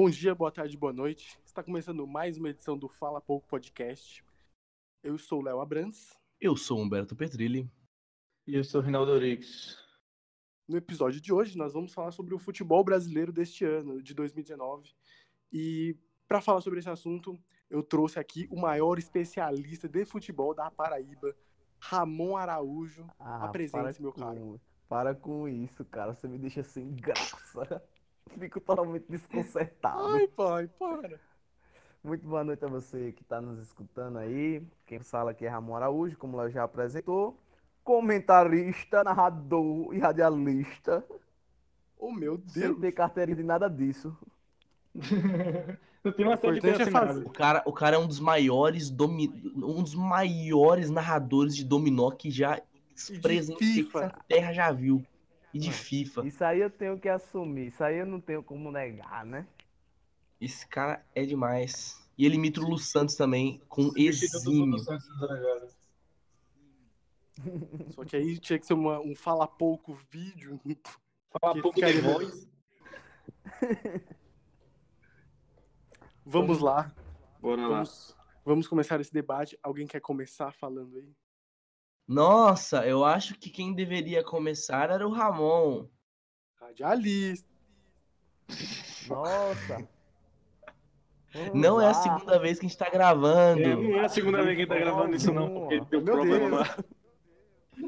Bom dia, boa tarde, boa noite. Está começando mais uma edição do Fala Pouco Podcast. Eu sou o Léo Abrams. Eu sou Humberto Petrilli. E eu sou o Rinaldo Orix. No episódio de hoje, nós vamos falar sobre o futebol brasileiro deste ano, de 2019. E para falar sobre esse assunto, eu trouxe aqui o maior especialista de futebol da Paraíba, Ramon Araújo. Ah, Apresente, meu caro. Para com isso, cara. Você me deixa sem graça. Fico totalmente desconcertado. Ai, pai, para. Muito boa noite a você que está nos escutando aí. Quem fala aqui é Ramon Araújo, como o Léo já apresentou. Comentarista, narrador e radialista. Oh, meu Sem Deus. ter carteirinha de nada disso. Não tem uma O série de é assinado. fazer. O cara, o cara é um dos maiores domi... um dos maiores narradores de dominó que já de presente que essa terra já viu. E de FIFA. Isso aí eu tenho que assumir. Isso aí eu não tenho como negar, né? Esse cara é demais. E ele imita o Lu Santos também, com exímio. Dragada. Só que aí tinha que ser uma- um fala pouco vídeo. Fala pouco de ficaria- voz. Vamos lá. Bora lá. Vamos, vamos começar esse debate. Alguém quer começar falando aí? Nossa, eu acho que quem deveria começar era o Ramon. Radialista. Nossa. Vamos Não é a segunda vez que a gente tá gravando. É, não é a segunda vez que ele tá gravando isso, não, porque deu Meu problema Deus. lá.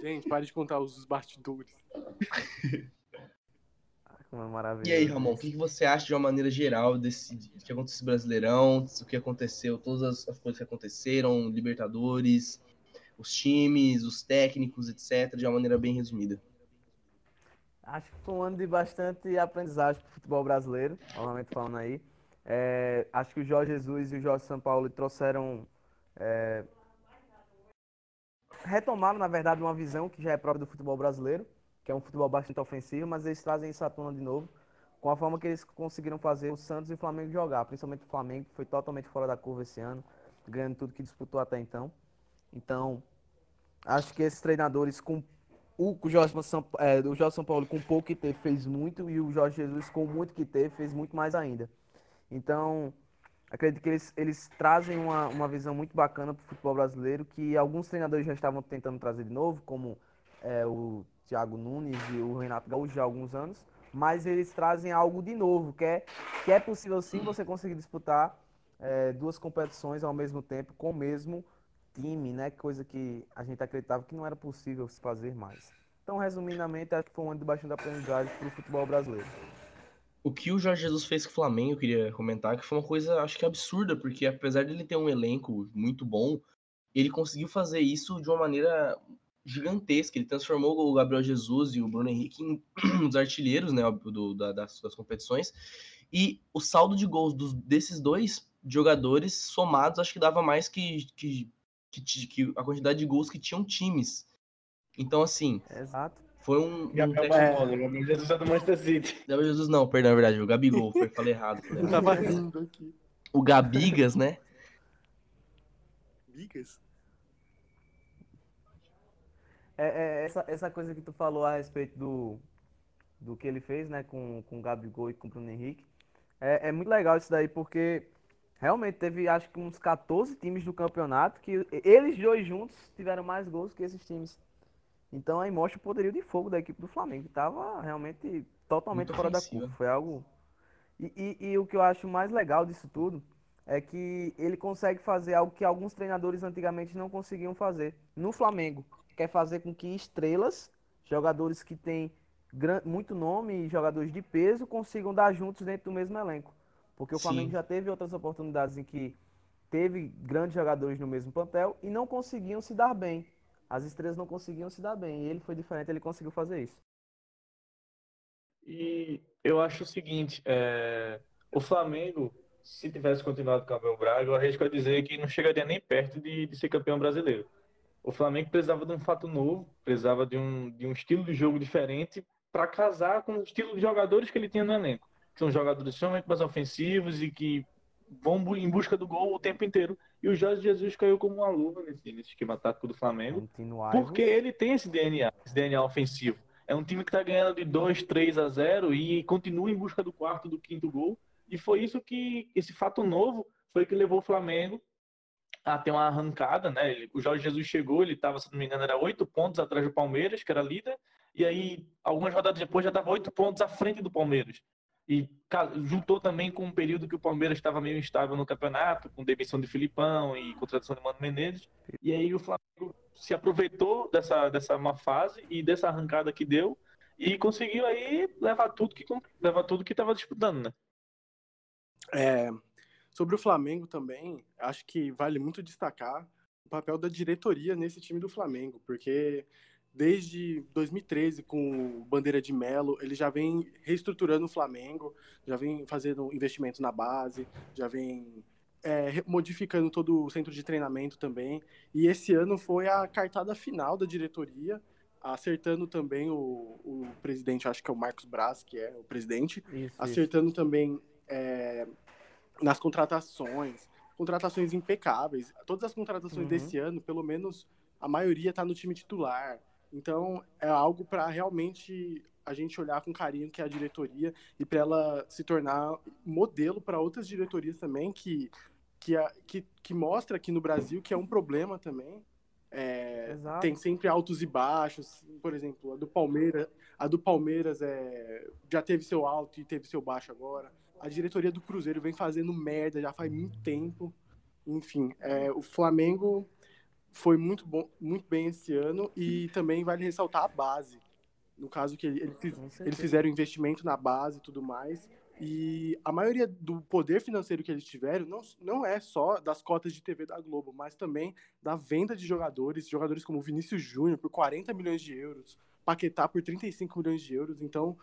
Gente, pare de contar os bastidores. Como é maravilhoso. E aí, Ramon, o que você acha de uma maneira geral desse que aconteceu no Brasileirão, o que aconteceu, todas as- as coisas que aconteceram, Libertadores, os times, os técnicos, etc, de uma maneira bem resumida. Acho que foi um ano de bastante aprendizagem para o futebol brasileiro, novamente falando aí. É, acho que o Jorge Jesus e o Jorge Sampaoli trouxeram. é, retomaram, na verdade, uma visão que já é própria do futebol brasileiro, que é um futebol bastante ofensivo, mas eles trazem isso à tona de novo, com a forma que eles conseguiram fazer o Santos e o Flamengo jogar, principalmente o Flamengo, que foi totalmente fora da curva esse ano, ganhando tudo que disputou até então. Então, acho que esses treinadores com o Jorge São, é, o Jorge São Paulo com pouco que teve fez muito e o Jorge Jesus com muito que teve fez muito mais ainda. Então, acredito que eles, eles trazem uma, uma visão muito bacana para o futebol brasileiro que alguns treinadores já estavam tentando trazer de novo, como é, o Thiago Nunes e o Renato Gaúcho há alguns anos, mas eles trazem algo de novo, que é, que é possível sim você conseguir disputar é, duas competições ao mesmo tempo com o mesmo time, né? Coisa que a gente acreditava que não era possível se fazer mais. Então, resumidamente, acho que foi um ano de bastante aprendizagem para o futebol brasileiro. O que o Jorge Jesus fez com o Flamengo, eu queria comentar, que foi uma coisa, acho que absurda, porque apesar dele ter um elenco muito bom, ele conseguiu fazer isso de uma maneira gigantesca. Ele transformou o Gabriel Jesus e o Bruno Henrique em os artilheiros, né, do- da- das, das competições. E o saldo de gols dos- desses dois jogadores somados, acho que dava mais que, que, que, que a quantidade de gols que tinham times. Então, assim, Exato. foi um. um Gabriel Barbosa, Gabriel Jesus é do Manchester City. Gabriel Jesus não, perdão, é verdade, o Gabigol, foi, falei errado. Falei Eu errado. tava rindo aqui. O Gabigas, né? Migas? É, é, essa, essa coisa que tu falou a respeito do, do que ele fez, né, com, com o Gabigol e com o Bruno Henrique, é, é muito legal isso daí, porque realmente teve, acho que uns 14 times do campeonato que eles dois juntos tiveram mais gols que esses times. Então aí mostra o poderio de fogo da equipe do Flamengo, que estava realmente totalmente Muito fora da curva. Foi algo. E, e, e o que eu acho mais legal disso tudo é que ele consegue fazer algo que alguns treinadores antigamente não conseguiam fazer. No Flamengo, quer fazer com que estrelas, jogadores que têm muito nome e jogadores de peso, consigam dar juntos dentro do mesmo elenco. Porque o Sim. Flamengo já teve outras oportunidades em que teve grandes jogadores no mesmo plantel e não conseguiam se dar bem. As estrelas não conseguiam se dar bem. E ele foi diferente, ele conseguiu fazer isso. E eu acho o seguinte, é, o Flamengo, se tivesse continuado com o Abel Braga, eu arrisco a dizer que não chegaria nem perto de, de ser campeão brasileiro. O Flamengo precisava de um fato novo, precisava de um, de um estilo de jogo diferente para casar com o estilo de jogadores que ele tinha no elenco. São jogadores extremamente mais ofensivos e que vão em busca do gol o tempo inteiro. E o Jorge Jesus caiu como uma luva nesse, nesse esquema tático do Flamengo. Porque ele tem esse DNA, esse DNA ofensivo. É um time que está ganhando de 2, 3 a 0 e continua em busca do quarto, do quinto gol. E foi isso que, esse fato novo, foi que levou o Flamengo a ter uma arrancada, né? O Jorge Jesus chegou, ele estava, se não me engano, era oito pontos atrás do Palmeiras, que era líder, e aí, algumas rodadas depois, já estava oito pontos à frente do Palmeiras. E juntou também com um período que o Palmeiras estava meio instável no campeonato, com demissão de Filipão e contratação de Mano Menezes. E aí o Flamengo se aproveitou dessa, dessa má fase e dessa arrancada que deu e conseguiu aí levar tudo que levar tudo que estava disputando, né? É, sobre o Flamengo também, acho que vale muito destacar o papel da diretoria nesse time do Flamengo, porque desde 2013 com Bandeira de Melo, ele já vem reestruturando o Flamengo, já vem fazendo investimentos na base, já vem é, modificando todo o centro de treinamento também. E esse ano foi a cartada final da diretoria, acertando também o, o presidente, acho que é o Marcos Braz, que é o presidente, isso, acertando isso. também é, nas contratações, contratações impecáveis. Todas as contratações uhum. desse ano, pelo menos a maioria está no time titular. Então, é algo para realmente a gente olhar com carinho que é a diretoria e para ela se tornar modelo para outras diretorias também que que, que que mostra aqui no Brasil que é um problema também. É, tem sempre altos e baixos, por exemplo, a do Palmeiras, a do Palmeiras é, já teve seu alto e teve seu baixo agora. A diretoria do Cruzeiro vem fazendo merda já faz muito tempo. Enfim, é, o Flamengo foi muito bom, muito bem esse ano e também vale ressaltar a base. No caso que eles, eles fizeram investimento na base e tudo mais. E a maioria do poder financeiro que eles tiveram não, não é só das cotas de TV da Globo, mas também da venda de jogadores, jogadores como Vinícius Júnior por 40 milhões de euros, Paquetá por 35 milhões de euros. Então,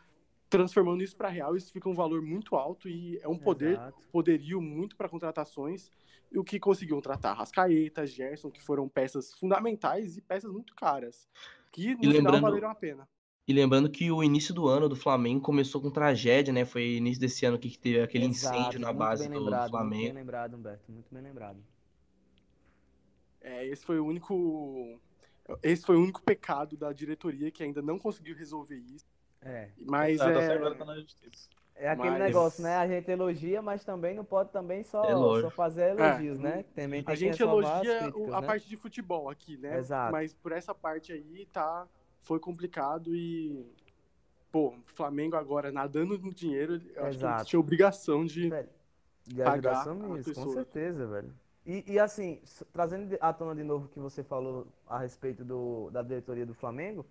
transformando isso para real, isso fica um valor muito alto e é um poder, Exato. poderio muito para contratações. E o que conseguiu tratar Rascaeta, Gerson, que foram peças fundamentais e peças muito caras, que no final valeram a pena. E lembrando que o início do ano do Flamengo começou com tragédia, né? Foi início desse ano que teve aquele Exato, incêndio na base do lembrado, Flamengo. Muito bem lembrado, Humberto, muito bem lembrado. É, esse foi o único esse foi o único pecado da diretoria que ainda não conseguiu resolver isso. É. Mas Exato, é... Agora tá na justiça. É aquele mas... negócio, né? A gente elogia, mas também não pode também só, é só fazer elogios, é. né? Também a gente elogia críticas, a né? parte de futebol aqui, né? Exato. Mas por essa parte aí tá foi complicado e pô, o Flamengo agora nadando no dinheiro, eu acho Exato. que tinha obrigação de, de pagar nisso, com certeza, velho. E, e, assim, trazendo à tona de novo o que você falou a respeito do, da diretoria do Flamengo,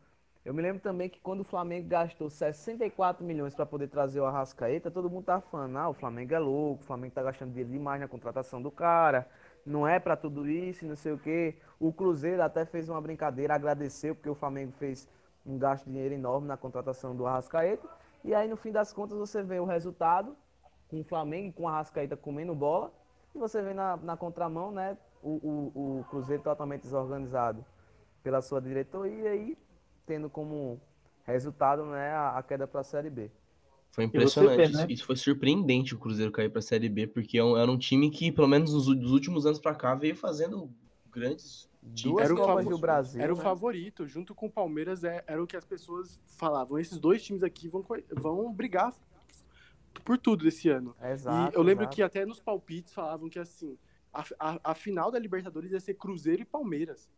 eu me lembro também que quando o Flamengo gastou 64 milhões para poder trazer o Arrascaeta, todo mundo tava falando, ah, o Flamengo é louco, o Flamengo tá gastando dinheiro demais na contratação do cara, não é para tudo isso, não sei o quê. O Cruzeiro até fez uma brincadeira, agradeceu porque o Flamengo fez um gasto de dinheiro enorme na contratação do Arrascaeta. E aí no fim das contas você vê o resultado com o Flamengo, com o Arrascaeta comendo bola, e você vê na, na contramão, né, o, o, o Cruzeiro totalmente desorganizado pela sua diretoria e tendo como resultado né, a, a queda para a Série B. Foi impressionante. Vê, né? Isso foi surpreendente o Cruzeiro cair para a Série B, porque é era um time que, pelo menos nos, últimos anos para cá, veio fazendo grandes Duas era o do Brasil. Era né? o favorito, junto com o Palmeiras, é, era o que as pessoas falavam. Esses dois times aqui vão, vão brigar por tudo desse ano. Exato, e eu lembro exato. que até nos palpites falavam que assim, a, a, a, final da Libertadores ia ser Cruzeiro e Palmeiras.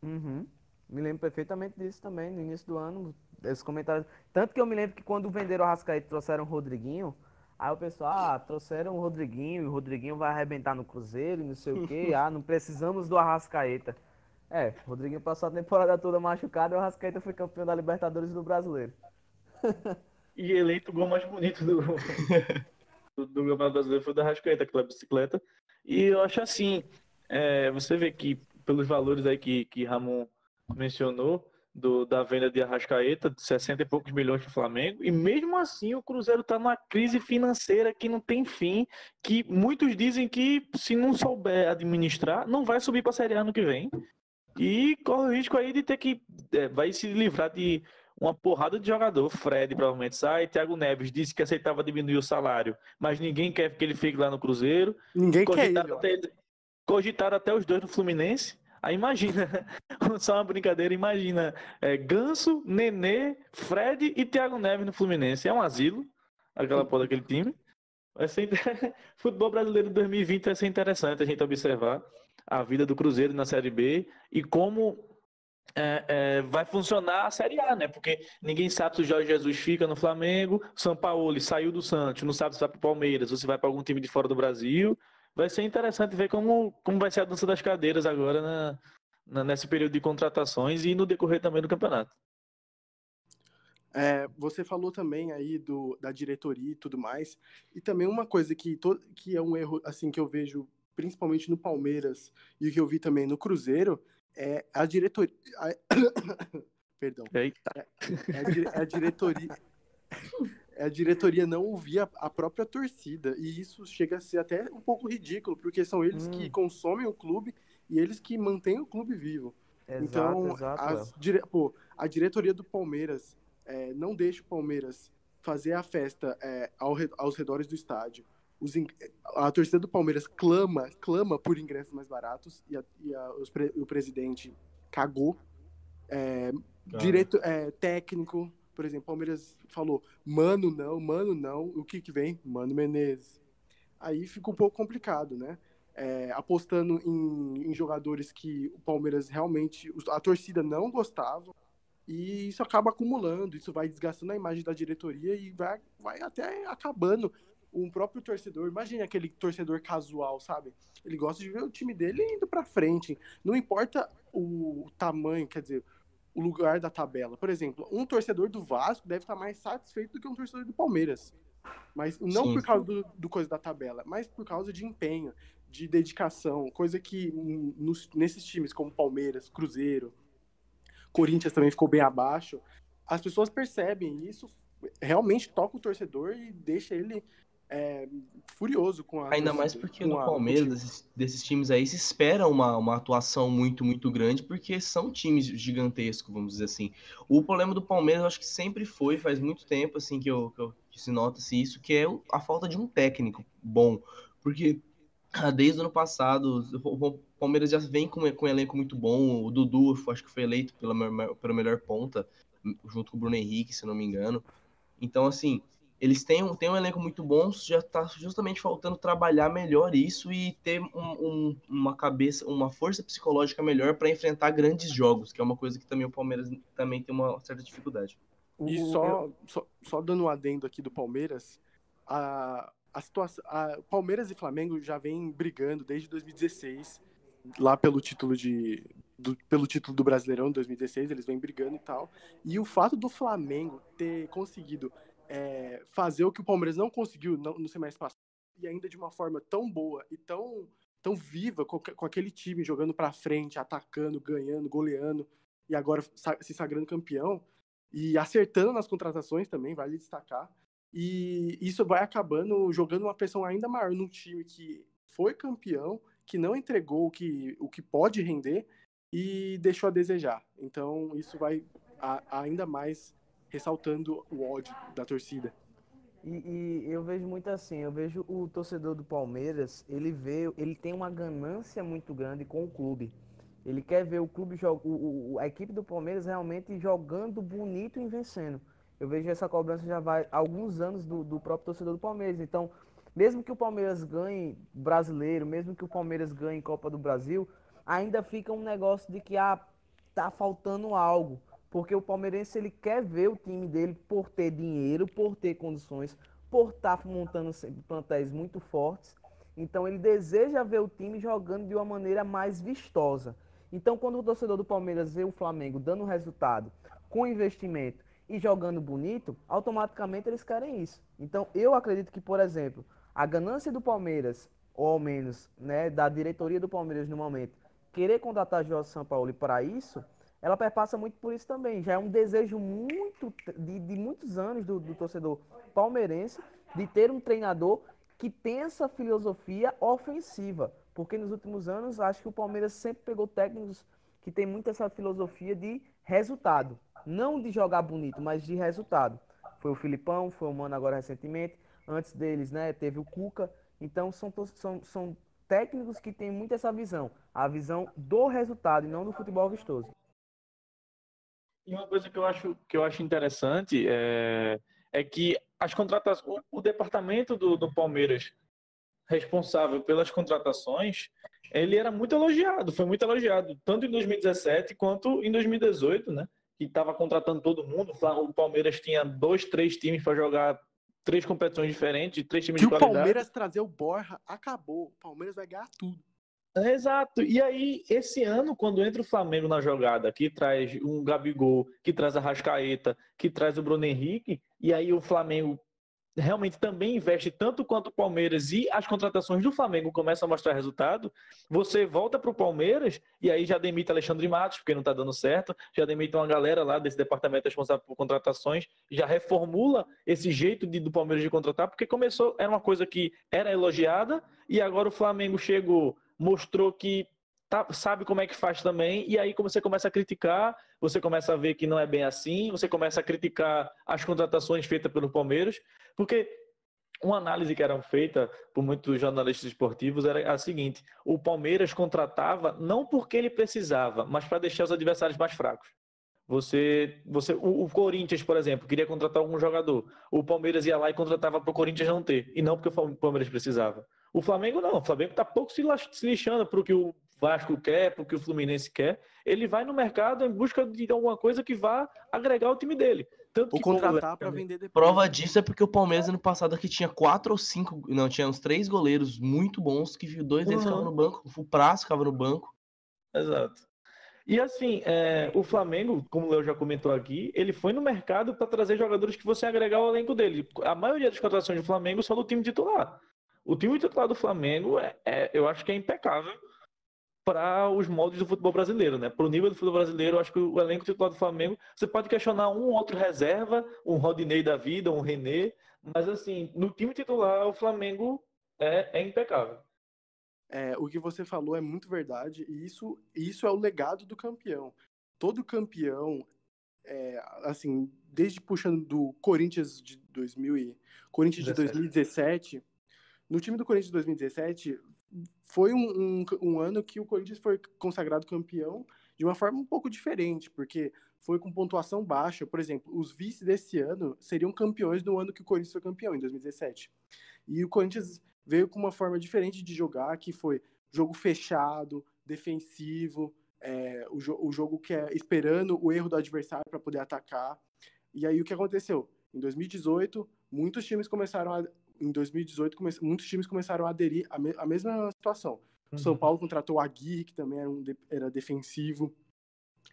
Uhum. Me lembro perfeitamente disso também, no início do ano, esses comentários. Tanto que eu me lembro que quando venderam o Rascaeta e trouxeram o Rodriguinho, aí o pessoal, ah, trouxeram o Rodriguinho, e o Rodriguinho vai arrebentar no Cruzeiro, não sei o quê, ah, não precisamos do Arrascaeta. É, o Rodriguinho passou a temporada toda machucado e o Arrascaeta foi campeão da Libertadores do Brasileiro. e eleito o gol mais bonito do, do, do Campeonato Brasileiro foi o da Arrascaeta, aquela bicicleta. E eu acho assim, é, você vê que pelos valores aí que, que Ramon mencionou, do, da venda de Arrascaeta, de 60 e poucos milhões para o Flamengo, e mesmo assim o Cruzeiro está numa crise financeira que não tem fim, que muitos dizem que se não souber administrar, não vai subir para a Série A no que vem, e corre o risco aí de ter que, é, vai se livrar de uma porrada de jogador, Fred provavelmente sai, Thiago Neves disse que aceitava diminuir o salário, mas ninguém quer que ele fique lá no Cruzeiro. Ninguém cogitaram quer ele. Até, cogitaram até os dois no Fluminense. Aí imagina, só uma brincadeira, imagina é, Ganso, Nenê, Fred e Thiago Neves no Fluminense. É um asilo, aquela porra daquele time. Vai ser... Futebol brasileiro de 2020 vai ser interessante a gente observar a vida do Cruzeiro na Série B e como é, é, vai funcionar a Série A, né? Porque ninguém sabe se o Jorge Jesus fica no Flamengo, São Paulo saiu do Santos, não sabe se vai para o Palmeiras ou se vai para algum time de fora do Brasil. Vai ser interessante ver como, como vai ser a dança das cadeiras agora na, na nesse período de contratações e no decorrer também do campeonato. É, você falou também aí do, da diretoria e tudo mais, e também uma coisa que, to, que é um erro assim que eu vejo principalmente no Palmeiras e que eu vi também no Cruzeiro é a diretoria. A... Perdão. É, é, a, a diretoria. É a diretoria não ouvir a, a, própria torcida. E isso chega a ser até um pouco ridículo, porque são eles hum. que consomem o clube e eles que mantêm o clube vivo. Exato, então, exato, as, dire... Pô, a diretoria do Palmeiras é, não deixa o Palmeiras fazer a festa é, ao, aos redores do estádio. Os, a torcida do Palmeiras clama, clama por ingressos mais baratos e, a, e a, os, o presidente cagou. É, direito é, técnico, por exemplo, o Palmeiras falou, mano não, mano não, o que que vem? Mano Menezes. Aí fica um pouco complicado, né? É, apostando em, em, jogadores que o Palmeiras realmente, a torcida não gostava, e isso acaba acumulando, isso vai desgastando a imagem da diretoria e vai, vai até acabando um próprio torcedor. Imagine aquele torcedor casual, sabe? Ele gosta de ver o time dele indo para frente. Não importa o tamanho, quer dizer, o lugar da tabela. Por exemplo, um torcedor do Vasco deve estar mais satisfeito do que um torcedor do Palmeiras. Mas não Sim. por causa do, do, coisa da tabela, mas por causa de empenho, de dedicação, coisa que nos, nesses times como Palmeiras, Cruzeiro, Corinthians também ficou bem abaixo. As pessoas percebem isso, realmente toca o torcedor e deixa ele é, furioso com a. Ainda mais porque no. Palmeiras, desses, desses, times aí, se espera uma, uma atuação muito, muito grande, porque são times gigantescos, vamos dizer assim. O problema do Palmeiras, eu acho que sempre foi, faz muito tempo, assim, que, eu, que, eu, que se nota-se isso, que é a falta de um técnico bom. Porque ah, desde o ano passado, o Palmeiras já vem com, com um elenco muito bom. O Dudu, acho que foi eleito pela, pela melhor ponta, junto com o Bruno Henrique, se não me engano. Então, assim, eles têm um, têm um elenco muito bom, já está justamente faltando trabalhar melhor isso e ter um, um, uma cabeça, uma força psicológica melhor para enfrentar grandes jogos, que é uma coisa que também o Palmeiras também tem uma certa dificuldade. E só, só, só dando um adendo aqui do Palmeiras, a, a situação, a Palmeiras e Flamengo já vem brigando desde 2016 lá pelo título de do, pelo título do Brasileirão 2016 eles vêm brigando e tal e o fato do Flamengo ter conseguido é, fazer o que o Palmeiras não conseguiu no, semestre passado e ainda de uma forma tão boa e tão tão viva com, com aquele time jogando para frente atacando ganhando goleando e agora se sagrando campeão e acertando nas contratações também vale destacar e isso vai acabando jogando uma pressão ainda maior num time que foi campeão, que não entregou o que, o que pode render e deixou a desejar. Então isso vai a, ainda mais ressaltando o ódio da torcida. E, e, eu vejo muito assim, eu vejo o torcedor do Palmeiras, ele vê, ele tem uma ganância muito grande com o clube. Ele quer ver o clube, o, a equipe do Palmeiras realmente jogando bonito e vencendo. Eu vejo essa cobrança já vai há alguns anos do, do próprio torcedor do Palmeiras. Então, mesmo que o Palmeiras ganhe brasileiro, mesmo que o Palmeiras ganhe Copa do Brasil, ainda fica um negócio de que ah, tá faltando algo. Porque o palmeirense ele quer ver o time dele por ter dinheiro, por ter condições, por estar tá montando plantéis muito fortes. Então ele deseja ver o time jogando de uma maneira mais vistosa. Então quando o torcedor do Palmeiras vê o Flamengo dando resultado, com investimento, e jogando bonito, automaticamente eles querem isso. Então, eu acredito que, por exemplo, a ganância do Palmeiras, ou ao menos né, da diretoria do Palmeiras no momento, querer contratar Jorge Sampaoli para isso, ela perpassa muito por isso também. Já é um desejo muito de, de muitos anos do, do torcedor palmeirense de ter um treinador que tem essa filosofia ofensiva. Porque nos últimos anos, acho que o Palmeiras sempre pegou técnicos que tem muito essa filosofia de resultado. Não de jogar bonito, mas de resultado. Foi o Filipão, foi o Mano agora recentemente. Antes deles, né, teve o Cuca. Então são, são, são técnicos que têm muito essa visão. A visão do resultado e não do futebol vistoso. E uma coisa que eu acho, que eu acho interessante é, é que as contratações, o, o departamento do, do Palmeiras responsável pelas contratações, ele era muito elogiado, foi muito elogiado, tanto em 2017 quanto em 2018, né? Que estava contratando todo mundo. O Palmeiras tinha dois, três times para jogar três competições diferentes, três times Se de o qualidade. Palmeiras trazer o Borja, acabou. O Palmeiras vai ganhar tudo. Exato. E aí, esse ano, quando entra o Flamengo na jogada, que traz um Gabigol, que traz a Rascaeta, que traz o Bruno Henrique, e aí o Flamengo realmente também investe tanto quanto o Palmeiras e as contratações do Flamengo começam a mostrar resultado, você volta para o Palmeiras e aí já demite Alexandre Matos, porque não está dando certo, já demite uma galera lá desse departamento responsável por contratações, já reformula esse jeito de, do Palmeiras de contratar, porque começou, era uma coisa que era elogiada e agora o Flamengo chegou, mostrou que Tá, sabe como é que faz também, e aí você começa a criticar, você começa a ver que não é bem assim, você começa a criticar as contratações feitas pelo Palmeiras, porque uma análise que era feita por muitos jornalistas esportivos era a seguinte: o Palmeiras contratava não porque ele precisava, mas para deixar os adversários mais fracos. Você, você, o, o, Corinthians, por exemplo, queria contratar algum jogador. O Palmeiras ia lá e contratava para o Corinthians não ter, e não porque o Palmeiras precisava. O Flamengo não, o Flamengo está pouco se lixando para o que o Vasco quer, para o que o Fluminense quer. Ele vai no mercado em busca de alguma coisa que vá agregar o time dele. Tanto ou contratar para vender depois. Prova disso é porque o Palmeiras ano passado aqui tinha quatro ou cinco, não, tinha uns três goleiros muito bons que dois deles uhum. ficavam no banco, o Prazo ficava no banco. Exato. E assim, é, o Flamengo, como o Leo já comentou aqui, ele foi no mercado para trazer jogadores que você agregar ao elenco dele. A maioria das contratações do Flamengo são do time titular. O time titular do Flamengo, é, é eu acho que é impecável para os moldes do futebol brasileiro, né? Para o nível do futebol brasileiro, eu acho que o elenco titular do Flamengo, você pode questionar um ou outro reserva, um Rodinei da vida, um René, mas assim, no time titular, o Flamengo é, é impecável. É, o que você falou é muito verdade, e isso, isso é o legado do campeão. Todo campeão, é, assim, desde puxando do Corinthians de 2000 e Corinthians 17. de 2017, no time do Corinthians de 2017 foi um, um, um, ano que o Corinthians foi consagrado campeão de uma forma um pouco diferente, porque foi com pontuação baixa. Por exemplo, os vices desse ano seriam campeões do ano que o Corinthians foi campeão, em 2017. E o Corinthians veio com uma forma diferente de jogar, que foi jogo fechado, defensivo, é, o, jo o jogo que é esperando o erro do adversário para poder atacar. E aí o que aconteceu? Em 2018, muitos times começaram a, em 2018, come... muitos times começaram a aderir à, me... à mesma situação. O São uhum. Paulo contratou o Aguirre, que também era, um de... era defensivo.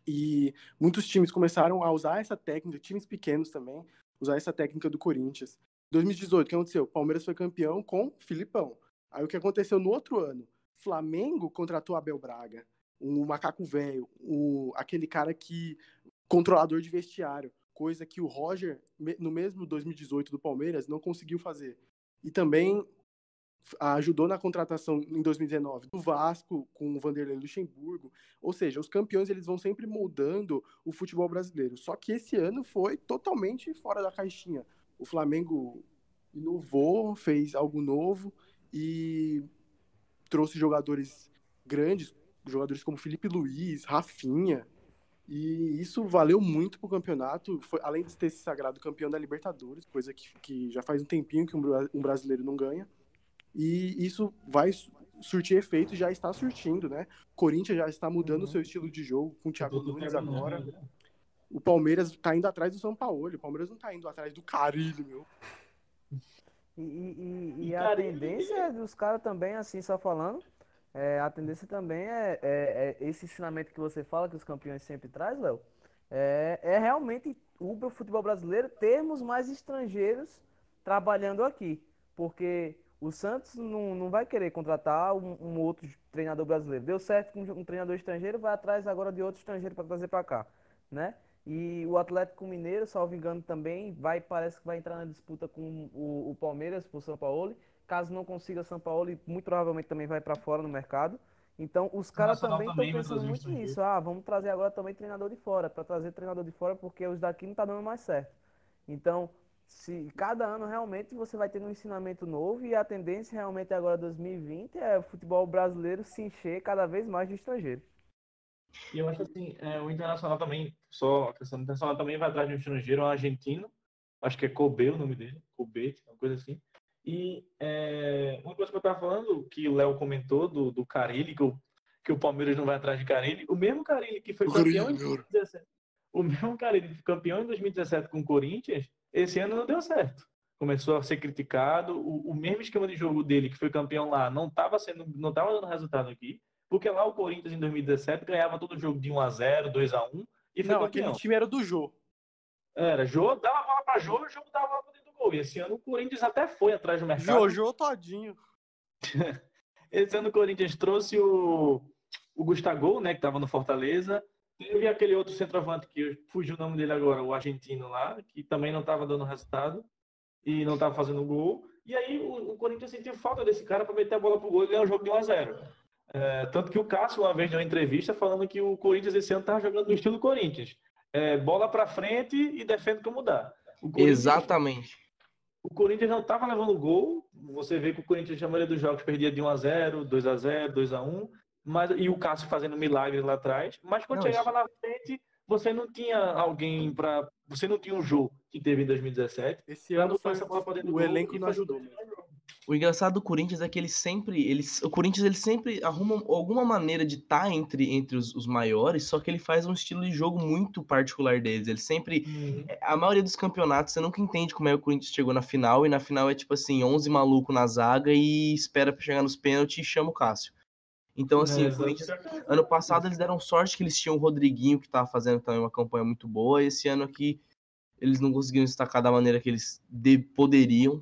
E muitos times começaram a usar essa técnica, times pequenos também, usar essa técnica do Corinthians. Em 2018, o que aconteceu? O Palmeiras foi campeão com Filipão. Aí o que aconteceu no outro ano? Flamengo contratou Abel Braga, o macaco velho, o aquele cara que controlador de vestiário, coisa que o Roger no mesmo 2018 do Palmeiras não conseguiu fazer. E também ajudou na contratação em 2019 do Vasco com o Vanderlei Luxemburgo. Ou seja, os campeões eles vão sempre moldando o futebol brasileiro. Só que esse ano foi totalmente fora da caixinha. O Flamengo inovou, fez algo novo e trouxe jogadores grandes, jogadores como Felipe Luiz, Rafinha, e isso valeu muito pro campeonato, foi, além de ter se sagrado campeão da Libertadores, coisa que, que já faz um tempinho que um, um brasileiro não ganha. E isso vai surtir efeito, já está surtindo, né? Corinthians já está mudando o uhum. seu estilo de jogo com o Thiago Nunes agora. O Palmeiras está indo atrás do São Paulo. O Palmeiras não está indo atrás do Carilho, meu. E, e, e, e a tendência dos caras também, assim, só falando, é, a tendência também é, é, é, esse ensinamento que você fala, que os campeões sempre traz, Léo, é, é realmente o futebol brasileiro termos mais estrangeiros trabalhando aqui. Porque o Santos não, não vai querer contratar um, um outro treinador brasileiro. Deu certo com um treinador estrangeiro, vai atrás agora de outro estrangeiro para trazer para cá, né? E o Atlético Mineiro, salvo engano, também vai, parece que vai entrar na disputa com o, o Palmeiras por São Paulo. Caso não consiga São Paulo, muito provavelmente também vai para fora no mercado. Então, os caras também estão pensando muito nisso. Ah, vamos trazer agora também treinador de fora, para trazer treinador de fora, porque os daqui não tá dando mais certo. Então, se cada ano realmente você vai ter um ensinamento novo e a tendência realmente agora 2020 é o futebol brasileiro se encher cada vez mais de estrangeiro. E eu acho assim, é, o Internacional também, só a questão do Internacional também vai atrás de um estrangeiro, um argentino, Acho que é Kobe o nome dele, Kobe, uma coisa assim. E é, uma coisa que eu estava falando, que o Léo comentou do, do Carilli, que o, que o Palmeiras não vai atrás de Carilli, o mesmo Carilli que foi o campeão em 2017. O mesmo Carilli que foi campeão em 2017 com o Corinthians, esse ano não deu certo. Começou a ser criticado. O, o mesmo esquema de jogo dele, que foi campeão lá, não estava sendo, não estava dando resultado aqui. Porque lá o Corinthians em 2017 ganhava todo jogo de 1 a 0 2 a 1 e foi Não, campeão. aquele time era do Jô. Era, Jô, dava a bola para Jô e o jogo dava a bola do gol. E esse ano o Corinthians até foi atrás do mercado. Jojo todinho. Esse ano o Corinthians trouxe o, o Gustavo, né, que estava no Fortaleza. Teve aquele outro centroavante que fugiu o nome dele agora, o argentino lá, que também não estava dando resultado e não estava fazendo gol. E aí o, o Corinthians sentiu falta desse cara para meter a bola pro gol e ganhar o jogo de 1 a 0 é, Tanto que o Cássio uma vez deu uma entrevista falando que o Corinthians esse ano estava jogando no estilo Corinthians. É, bola para frente e defende como dá. O Corinthians- Exatamente. O Corinthians não estava levando gol. Você vê que o Corinthians, a maioria dos jogos, perdia de 1 a 0 2 a 0 2 a 1 mas, e o Cássio fazendo milagres lá atrás. Mas quando Não, chegava na frente, você não tinha alguém para. Você não tinha um jogo que teve em 2017. Esse ano foi, essa bola pra dentro do o gol elenco não ajudou. jogos. O engraçado do Corinthians é que ele sempre. Ele, o Corinthians ele sempre arruma alguma maneira de estar entre, entre os, os maiores, só que ele faz um estilo de jogo muito particular deles. Ele sempre. A maioria dos campeonatos você nunca entende como é que o Corinthians chegou na final, e na final é tipo assim, 11 maluco na zaga e espera pra chegar nos pênaltis e chama o Cássio. Então, assim, É, o Corinthians. Ano passado eles deram sorte que eles tinham o Rodriguinho, que tava fazendo também uma campanha muito boa, e esse ano aqui eles não conseguiram destacar da maneira que eles de- poderiam.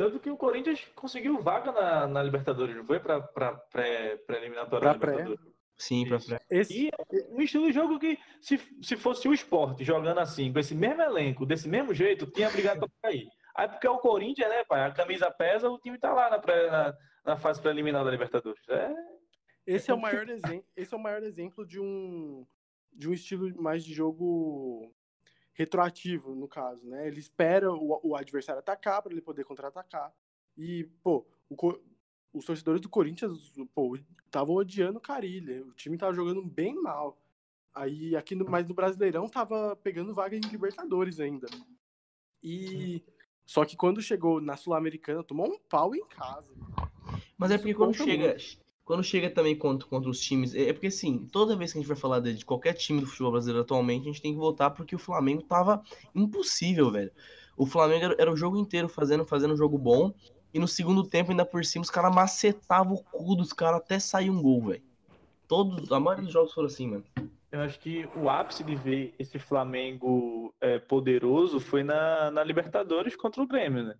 Tanto que o Corinthians conseguiu vaga na, na Libertadores, não foi? Para pré-eliminatória Pra da pré. Libertadores. Sim, pra Isso. Esse, E um estilo de jogo que, se, se fosse o esporte jogando assim, com esse mesmo elenco, desse mesmo jeito, tinha brigado pra cair. Aí porque é o Corinthians, né, pai? A camisa pesa, o time tá lá na, pré- na, na fase preliminar da Libertadores. É, esse é o maior exemplo. Esse é o maior exemplo de um de um estilo mais de jogo retroativo, no caso, né? Ele espera o, o adversário atacar para ele poder contra-atacar. E, pô, o os torcedores do Corinthians, pô, estavam odiando o Carilha. O time tava jogando bem mal. Aí aqui no, mas no Brasileirão tava pegando vaga em Libertadores ainda. E só que quando chegou na Sul-Americana, tomou um pau em casa. Mas é porque quando chega, muito. Quando chega também contra, contra os times, é é porque assim, toda vez que a gente vai falar de, qualquer time do futebol brasileiro atualmente, a gente tem que voltar porque o Flamengo tava impossível, velho. O Flamengo era, era o jogo inteiro fazendo, fazendo um jogo bom, e no segundo tempo, ainda por cima, os caras macetavam o cu dos caras até sair um gol, velho. Todos, a maioria dos jogos foram assim, mano. eu acho que o ápice de ver esse Flamengo é, poderoso foi na, na Libertadores contra o Grêmio, né?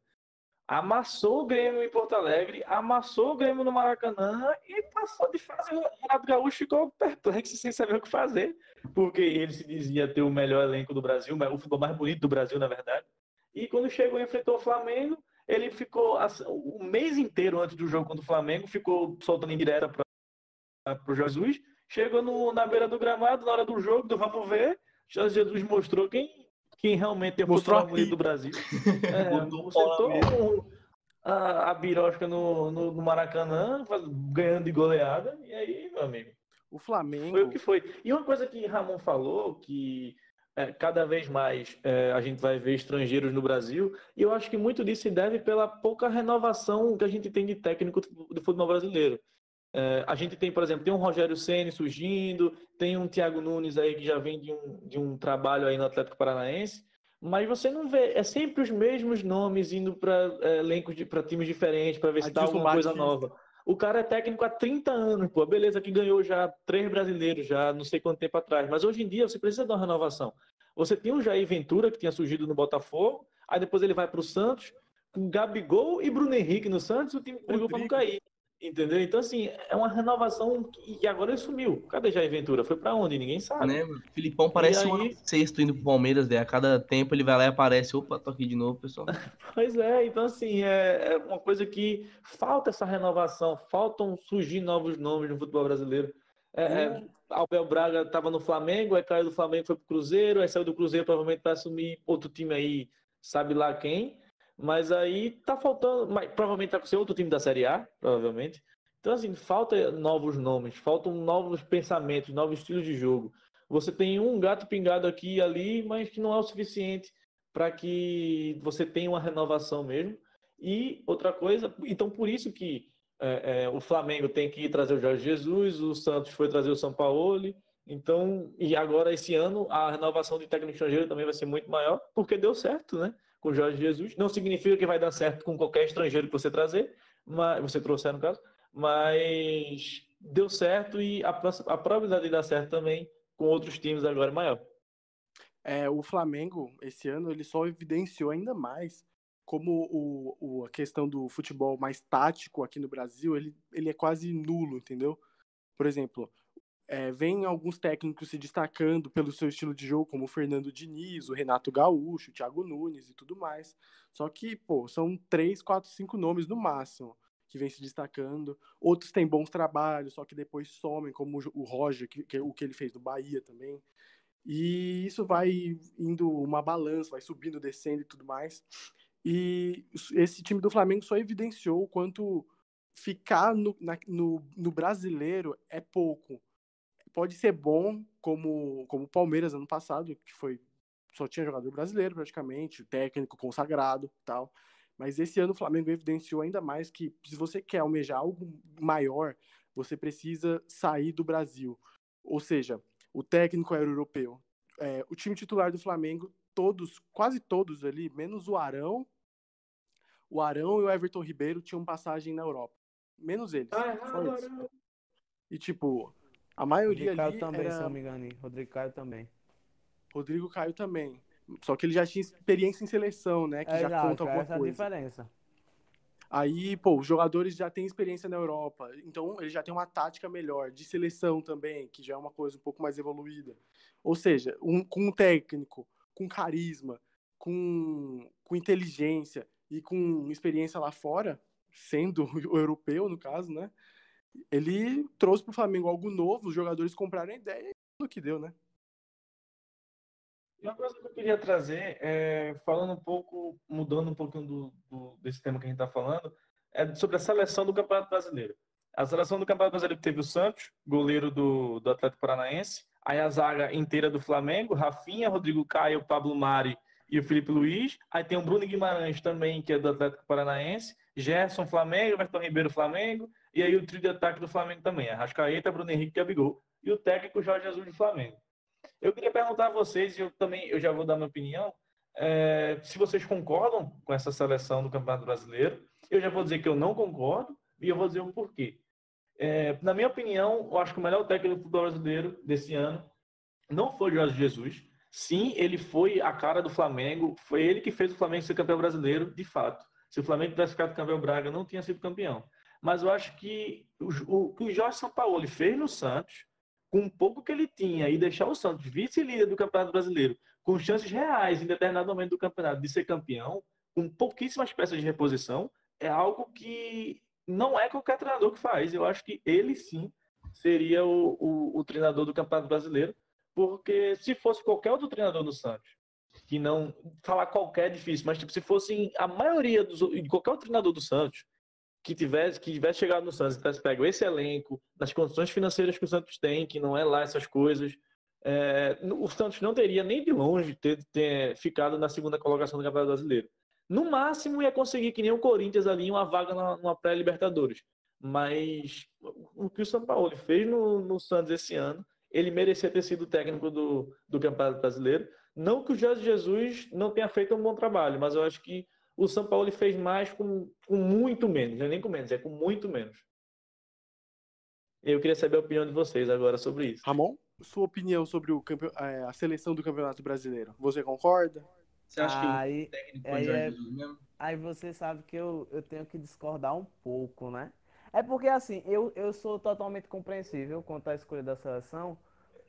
Amassou o Grêmio em Porto Alegre, amassou o Grêmio no Maracanã e passou de fase. O Renato Gaúcho ficou perplexo sem saber o que fazer, porque ele se dizia ter o melhor elenco do Brasil, o futebol mais bonito do Brasil, na verdade. E quando chegou e enfrentou o Flamengo, ele ficou o mês inteiro antes do jogo contra o Flamengo, ficou soltando indireta para o Jesus. Chegou no- na beira do gramado, na hora do jogo, do vamos ver, Jesus mostrou quem, quem realmente tem o Mostrou bonito do Brasil. É, sentou a, a birosca no, no, no Maracanã, faz- ganhando de goleada, e aí, meu amigo, O Flamengo. foi o que foi. E uma coisa que Ramon falou, que é, cada vez mais é, a gente vai ver estrangeiros no Brasil, e eu acho que muito disso se deve pela pouca renovação que a gente tem de técnico do futebol brasileiro. É, a gente tem, por exemplo, tem um Rogério Ceni surgindo, tem um Thiago Nunes aí que já vem de um, de um trabalho aí no Atlético Paranaense, mas você não vê, é sempre os mesmos nomes indo para elencos para times diferentes para ver se dá alguma coisa nova. O cara é técnico há 30 anos, pô. Beleza que ganhou já três brasileiros, já não sei quanto tempo atrás. Mas hoje em dia você precisa de uma renovação. Você tinha o Jair Ventura, que tinha surgido no Botafogo, aí depois ele vai para o Santos, com Gabigol e Bruno Henrique no Santos, o time brigou para não cair. Entendeu? Então, assim, é uma renovação que- e agora ele sumiu. Cadê Jair Ventura? Foi para onde? Ninguém sabe. Né, mano? Filipão parece um aí- ano sexto indo pro Palmeiras, velho. A cada tempo ele vai lá e aparece. Opa, tô aqui de novo, pessoal. Pois é, então assim, é, é uma coisa que falta essa renovação, faltam surgir novos nomes no futebol brasileiro. É, é, Abel Braga estava no Flamengo, aí caiu do Flamengo, foi pro Cruzeiro, aí saiu do Cruzeiro, provavelmente vai assumir outro time aí, sabe lá quem. Mas aí tá faltando, mas provavelmente vai ser outro time da Série A, provavelmente. Então, assim, falta novos nomes, faltam novos pensamentos, novos estilos de jogo. Você tem um gato pingado aqui e ali, mas que não é o suficiente para que você tenha uma renovação mesmo. E outra coisa, então por isso que é, é, o Flamengo tem que ir trazer o Jorge Jesus, o Santos foi trazer o São Paulo. Então, e agora esse ano a renovação de técnico estrangeiro também vai ser muito maior, porque deu certo, né? Com Jorge Jesus. Não significa que vai dar certo com qualquer estrangeiro que você trazer, mas você trouxer no caso, mas deu certo e a, a probabilidade de dar certo também com outros times agora é maior. É, o Flamengo, esse ano, ele só evidenciou ainda mais como o, o, a questão do futebol mais tático aqui no Brasil, ele, ele é quase nulo, entendeu? Por exemplo, é, vem alguns técnicos se destacando pelo seu estilo de jogo, como o Fernando Diniz, o Renato Gaúcho, o Thiago Nunes e tudo mais. Só que, pô, são três, quatro, cinco nomes no máximo que vem se destacando. Outros têm bons trabalhos, só que depois somem, como o Roger, que, que, o que ele fez no Bahia também. E isso vai indo uma balança, vai subindo, descendo e tudo mais. E esse time do Flamengo só evidenciou o quanto ficar no, na, no, no brasileiro é pouco. Pode ser bom, como, como o Palmeiras ano passado, que foi só tinha jogador brasileiro praticamente, técnico consagrado tal. Mas esse ano o Flamengo evidenciou ainda mais que se você quer almejar algo maior, você precisa sair do Brasil. Ou seja, o técnico era europeu. É, o time titular do Flamengo, todos, quase todos ali, menos o Arão, o Arão e o Everton Ribeiro tinham passagem na Europa. Menos eles. Ah, e tipo, a maioria Rodrigo ali também, era... se não me engano. Rodrigo Caio também. Rodrigo Caio também. Só que ele já tinha experiência em seleção, né? Que é, já conta alguma essa coisa. Diferença. Aí, pô, os jogadores já têm experiência na Europa, então ele já tem uma tática melhor, de seleção também, que já é uma coisa um pouco mais evoluída. Ou seja, um, com um técnico, com carisma, com, com inteligência e com experiência lá fora, sendo o europeu, no caso, né? Ele trouxe para o Flamengo algo novo, os jogadores compraram a ideia e tudo que deu, né? Uma coisa que eu queria trazer, é, falando um pouco, mudando um pouquinho do, do, desse tema que a gente está falando, é sobre a seleção do Campeonato Brasileiro. A seleção do Campeonato Brasileiro teve o Santos, goleiro do, do Atlético Paranaense, aí a zaga inteira do Flamengo, Rafinha, Rodrigo Caio, Pablo Mari e o Felipe Luiz. Aí tem o Bruno Guimarães também, que é do Atlético Paranaense, Gerson Flamengo, Everton Ribeiro Flamengo, e aí o trio de ataque do Flamengo também, Arrascaeta, Bruno Henrique e Gabigol, e o técnico Jorge Jesus do Flamengo. Eu queria perguntar a vocês, e eu também eu já vou dar minha opinião, é, se vocês concordam com essa seleção do Campeonato Brasileiro. Eu já vou dizer que eu não concordo e eu vou dizer o porquê. É, na minha opinião, eu acho que o melhor técnico do futebol brasileiro desse ano não foi o Jorge Jesus. Sim, ele foi a cara do Flamengo, foi ele que fez o Flamengo ser campeão brasileiro, de fato. Se o Flamengo tivesse ficado campeão Braga, não tinha sido campeão. Mas eu acho que o, o que o Jorge Sampaoli fez no Santos com o pouco que ele tinha e deixar o Santos vice-líder do Campeonato Brasileiro, com chances reais em determinado momento do campeonato de ser campeão, com pouquíssimas peças de reposição, é algo que não é qualquer treinador que faz. Eu acho que ele sim seria o, o, o treinador do Campeonato Brasileiro, porque se fosse qualquer outro treinador no Santos, que não falar qualquer é difícil, mas tipo, se fosse a maioria dos qualquer outro treinador do Santos, que tivesse, que tivesse chegado no Santos e tivesse pego esse elenco, nas condições financeiras que o Santos tem, que não é lá essas coisas, é, o Santos não teria nem de longe ter, ter ficado na segunda colocação do Campeonato Brasileiro. No máximo ia conseguir que nem o Corinthians ali uma vaga na, numa pré-Libertadores. Mas o que o São Paulo fez no, no Santos esse ano, ele merecia ter sido técnico do, do Campeonato Brasileiro. Não que o Jorge Jesus não tenha feito um bom trabalho, mas eu acho que o São Paulo fez mais com, com muito menos, não é nem com menos, é com muito menos. Eu queria saber a opinião de vocês agora sobre isso. Ramon, sua opinião sobre o campe... É, a seleção do Campeonato Brasileiro. Você concorda? Você acha aí, que o técnico é Jorge é... Jesus mesmo? Aí você sabe que eu, eu tenho que discordar um pouco, né? É porque assim, eu, eu sou totalmente compreensível quanto à escolha da seleção,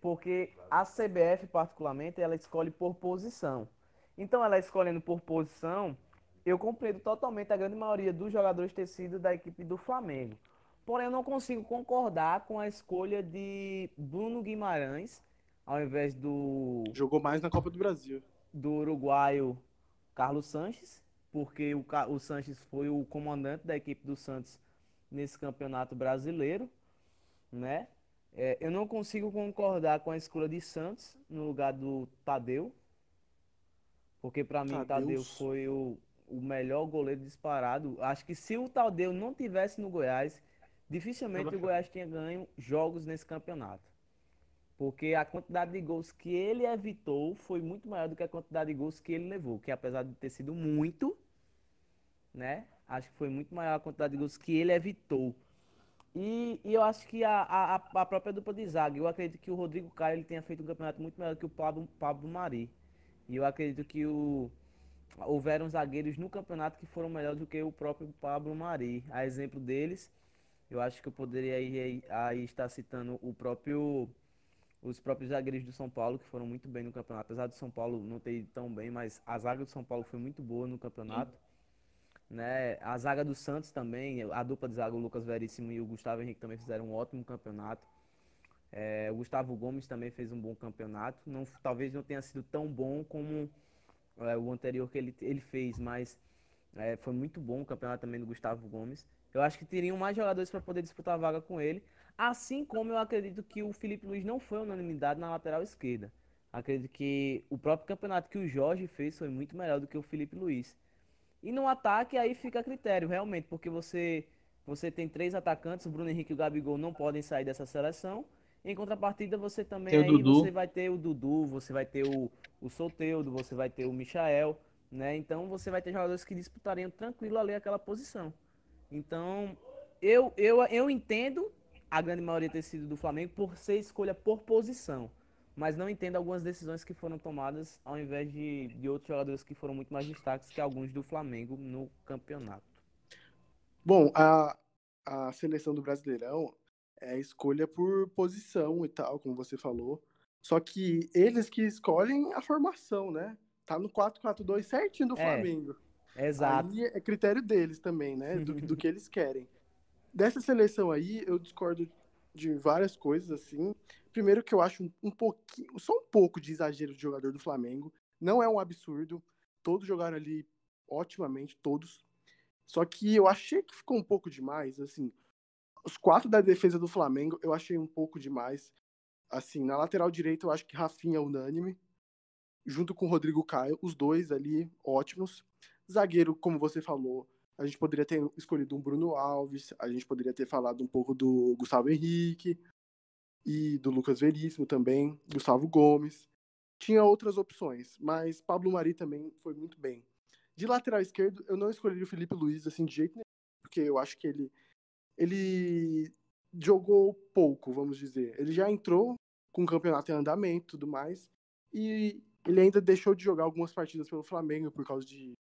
porque a CBF, particularmente, ela escolhe por posição. Então, ela escolhendo por posição, eu compreendo totalmente a grande maioria dos jogadores ter sido da equipe do Flamengo. Porém, eu não consigo concordar com a escolha de Bruno Guimarães, ao invés do. Jogou mais na Copa do Brasil. Do uruguaio Carlos Sanches, porque o, o Sanches foi o comandante da equipe do Santos nesse campeonato brasileiro, né? É, eu não consigo concordar com a escolha de Santos no lugar do Tadeu, Porque para mim, Tadeus. Tadeu foi o, o melhor goleiro disparado. Acho que se o Tadeu não tivesse no Goiás, dificilmente o Goiás tinha ganho jogos nesse campeonato. Porque a quantidade de gols que ele evitou foi muito maior do que a quantidade de gols que ele levou. Que apesar de ter sido muito, né? Acho que foi muito maior a quantidade de gols que ele evitou. E, e eu acho que a, a, a própria dupla de zaga, eu acredito que o Rodrigo Caio ele tenha feito um campeonato muito melhor que o Pablo, Pablo Mari. E eu acredito que o, houveram zagueiros no campeonato que foram melhores do que o próprio Pablo Mari. A exemplo deles, eu acho que eu poderia aí, aí, estar citando o próprio os próprios zagueiros do São Paulo que foram muito bem no campeonato. Apesar do São Paulo não ter ido tão bem, mas a zaga do São Paulo foi muito boa no campeonato. Né? A zaga do Santos também, a dupla de zaga, o Lucas Veríssimo e o Gustavo Henrique também fizeram um ótimo campeonato. É, o Gustavo Gomes também fez um bom campeonato. Não, talvez não tenha sido tão bom como é, o anterior que ele, ele fez, mas é, foi muito bom o campeonato também do Gustavo Gomes. Eu acho que teriam mais jogadores para poder disputar a vaga com ele. Assim como eu acredito que o Felipe Luiz não foi unanimidade na lateral esquerda. Acredito que o próprio campeonato que o Jorge fez foi muito melhor do que o Felipe Luiz. E no ataque aí fica a critério, realmente, porque você você tem três atacantes, o Bruno Henrique e o Gabigol não podem sair dessa seleção. Em contrapartida, você também aí, você vai ter o Dudu, você vai ter o, o Soteudo, você vai ter o Michael, né? Então você vai ter jogadores que disputariam tranquilo ali aquela posição. Então, eu, eu, eu entendo a grande maioria ter sido do Flamengo por ser escolha por posição. Mas não entendo algumas decisões que foram tomadas ao invés de, de outros jogadores que foram muito mais destaques que alguns do Flamengo no campeonato. Bom, a, a seleção do Brasileirão é escolha por posição e tal, como você falou. Só que eles que escolhem a formação, né? Tá no 4-4-2 certinho do É, Flamengo. Exato. Aí é critério deles também, né? Do, do que eles querem. Dessa seleção aí, eu discordo de várias coisas, assim. Primeiro que eu acho um, um pouquinho, só um pouco de exagero de jogador do Flamengo. Não é um absurdo. Todos jogaram ali otimamente, todos. Só que eu achei que ficou um pouco demais, assim. Os quatro da defesa do Flamengo, eu achei um pouco demais. Assim, na lateral direita, eu acho que Rafinha é unânime. Junto com o Rodrigo Caio, os dois ali ótimos. Zagueiro, como você falou, a gente poderia ter escolhido um Bruno Alves, a gente poderia ter falado um pouco do Gustavo Henrique e do Lucas Veríssimo também, Gustavo Gomes. Tinha outras opções, mas Pablo Mari também foi muito bem. De lateral esquerdo, eu não escolheria o Felipe Luiz assim de jeito nenhum, porque eu acho que ele ele jogou pouco, vamos dizer. Ele já entrou com o campeonato em andamento e tudo mais, e ele ainda deixou de jogar algumas partidas pelo Flamengo por causa de,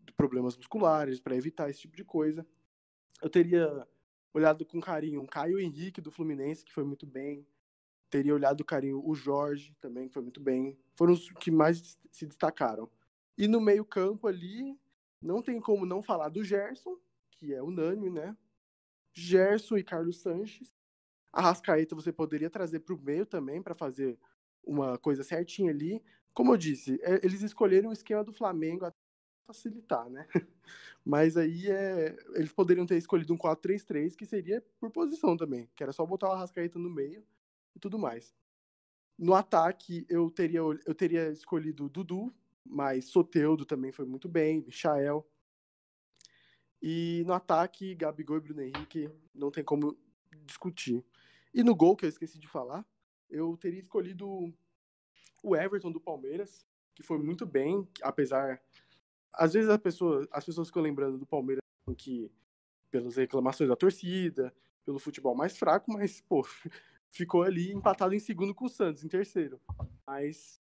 de problemas musculares, para evitar esse tipo de coisa. Eu teria olhado com carinho o Caio Henrique do Fluminense, que foi muito bem. Teria olhado carinho o Jorge também, que foi muito bem. Foram os que mais se destacaram. E no meio-campo ali, não tem como não falar do Gerson, que é unânime, né? Gerson e Carlos Sanches. A Rascaeta você poderia trazer para o meio também, para fazer uma coisa certinha ali. Como eu disse, é, eles escolheram o esquema do Flamengo facilitar, né? Mas aí é, eles poderiam ter escolhido um 4-3-3, que seria por posição também, que era só botar o Arrascaeta no meio e tudo mais. No ataque, eu teria, eu teria escolhido Dudu, mas Soteudo também foi muito bem, Michael. E no ataque, Gabigol e Bruno Henrique, não tem como discutir. E no gol, que eu esqueci de falar, eu teria escolhido o Everton do Palmeiras, que foi muito bem, apesar. Às vezes a pessoa, as pessoas ficam lembrando do Palmeiras que pelas reclamações da torcida, pelo futebol mais fraco, mas, pô, ficou ali empatado em segundo com o Santos, em terceiro. Mas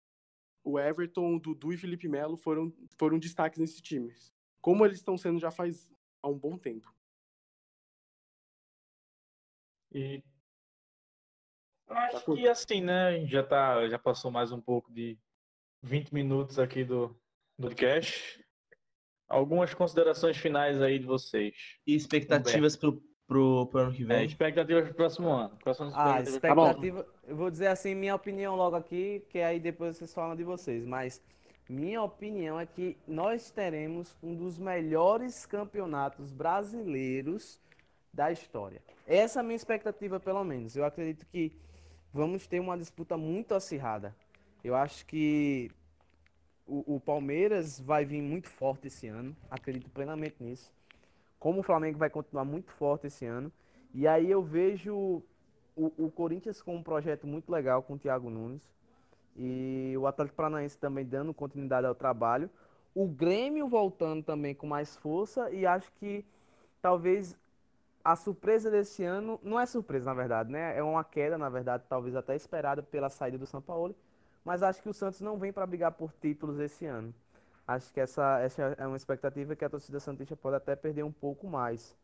o Everton, o Dudu e Felipe Melo foram, foram destaques nesse time. Como eles estão sendo já faz há um bom tempo. E eu acho que assim, né? Já tá, já passou mais um pouco de 20 minutos aqui do, do podcast. Algumas considerações finais aí de vocês. E expectativas pro, pro, pro ano que É, vem? expectativas pro próximo ano. Quais são as Ah, expectativa. eu vou dizer assim, minha opinião logo aqui, que aí depois vocês falam de vocês. Mas minha opinião é que nós teremos um dos melhores campeonatos brasileiros da história. Essa é a minha expectativa, pelo menos. Eu acredito que vamos ter uma disputa muito acirrada. Eu acho que o, o Palmeiras vai vir muito forte esse ano, acredito plenamente nisso. Como o Flamengo vai continuar muito forte esse ano. E aí eu vejo o, o Corinthians com um projeto muito legal com o Thiago Nunes. E o Atlético Paranaense também dando continuidade ao trabalho. O Grêmio voltando também com mais força. E acho que talvez a surpresa desse ano, não é surpresa na verdade, né? É uma queda, na verdade, talvez até esperada pela saída do São Paulo, mas acho que o Santos não vem para brigar por títulos esse ano. Acho que essa, essa é uma expectativa que a torcida santista pode até perder um pouco mais.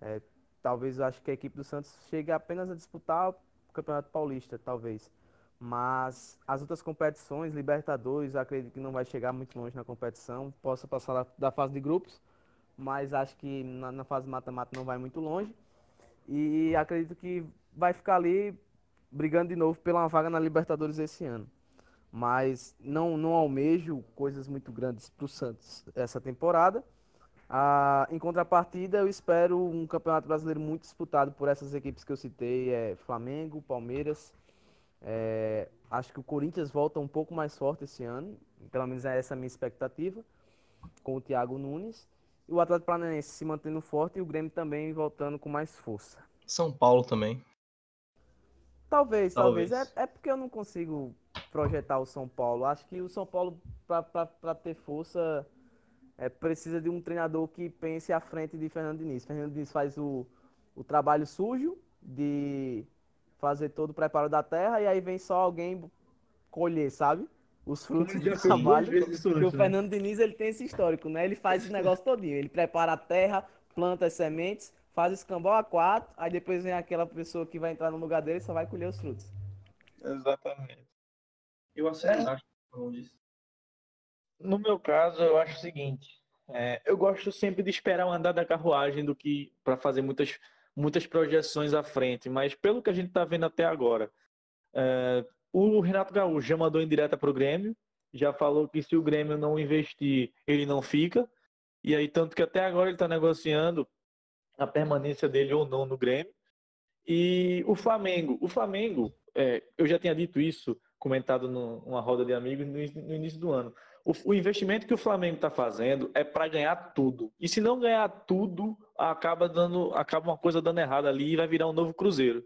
É, talvez acho que a equipe do Santos chegue apenas a disputar o Campeonato Paulista, talvez. Mas as outras competições, Libertadores, acredito que não vai chegar muito longe na competição. Possa passar da, da fase de grupos, mas acho que na, na fase mata-mata não vai muito longe. E acredito que vai ficar ali brigando de novo pela vaga na Libertadores esse ano. Mas não, não almejo coisas muito grandes para o Santos essa temporada. Ah, em contrapartida, eu espero um campeonato brasileiro muito disputado por essas equipes que eu citei: é Flamengo, Palmeiras. É, acho que o Corinthians volta um pouco mais forte esse ano, pelo menos é essa a minha expectativa, com o Thiago Nunes. E o Atlético Paranaense se mantendo forte e o Grêmio também voltando com mais força. São Paulo também. Talvez, talvez. talvez. É, é porque eu não consigo projetar o São Paulo. Acho que o São Paulo, para ter força, é, precisa de um treinador que pense à frente de Fernando Diniz. Fernando Diniz faz o, o trabalho sujo de fazer todo o preparo da terra e aí vem só alguém colher, sabe? os frutos do trabalho. Porque o né? Fernando Diniz ele tem esse histórico, né? Ele faz esse negócio todinho. Ele prepara a terra, planta as sementes, faz escambau a quatro, aí depois vem aquela pessoa que vai entrar no lugar dele e só vai colher os frutos. Exatamente. Eu aceito. É. No meu caso, eu acho o seguinte. É, eu gosto sempre de esperar o andar da carruagem do que para fazer muitas, muitas projeções à frente. Mas pelo que a gente está vendo até agora, é, o Renato Gaúcho já mandou em direta para o Grêmio, já falou que se o Grêmio não investir, ele não fica. E aí, tanto que até agora ele está negociando a permanência dele ou não no Grêmio. E o Flamengo, o Flamengo, é, eu já tinha dito isso, comentado numa roda de amigos no, início do ano. O, investimento que o Flamengo está fazendo é para ganhar tudo. E se não ganhar tudo, acaba dando, acaba uma coisa dando errado ali e vai virar um novo Cruzeiro.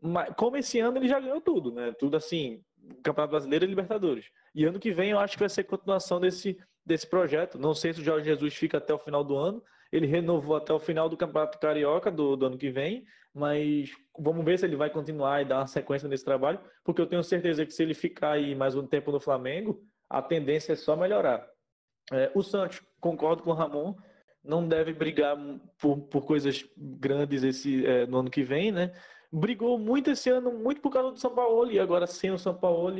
Mas, como esse ano ele já ganhou tudo, né? Tudo assim, Campeonato Brasileiro e Libertadores. E ano que vem eu acho que vai ser continuação desse, desse projeto. Não sei se o Jorge Jesus fica até o final do ano. Ele renovou até o final do Campeonato Carioca do, do ano que vem, mas vamos ver se ele vai continuar e dar uma sequência nesse trabalho, porque eu tenho certeza que se ele ficar aí mais um tempo no Flamengo, a tendência é só melhorar. É, o Santos, concordo com o Ramon, não deve brigar por, por coisas grandes esse, é, no ano que vem, né? brigou muito esse ano, muito por causa do São Paulo, e agora sem o São Paulo,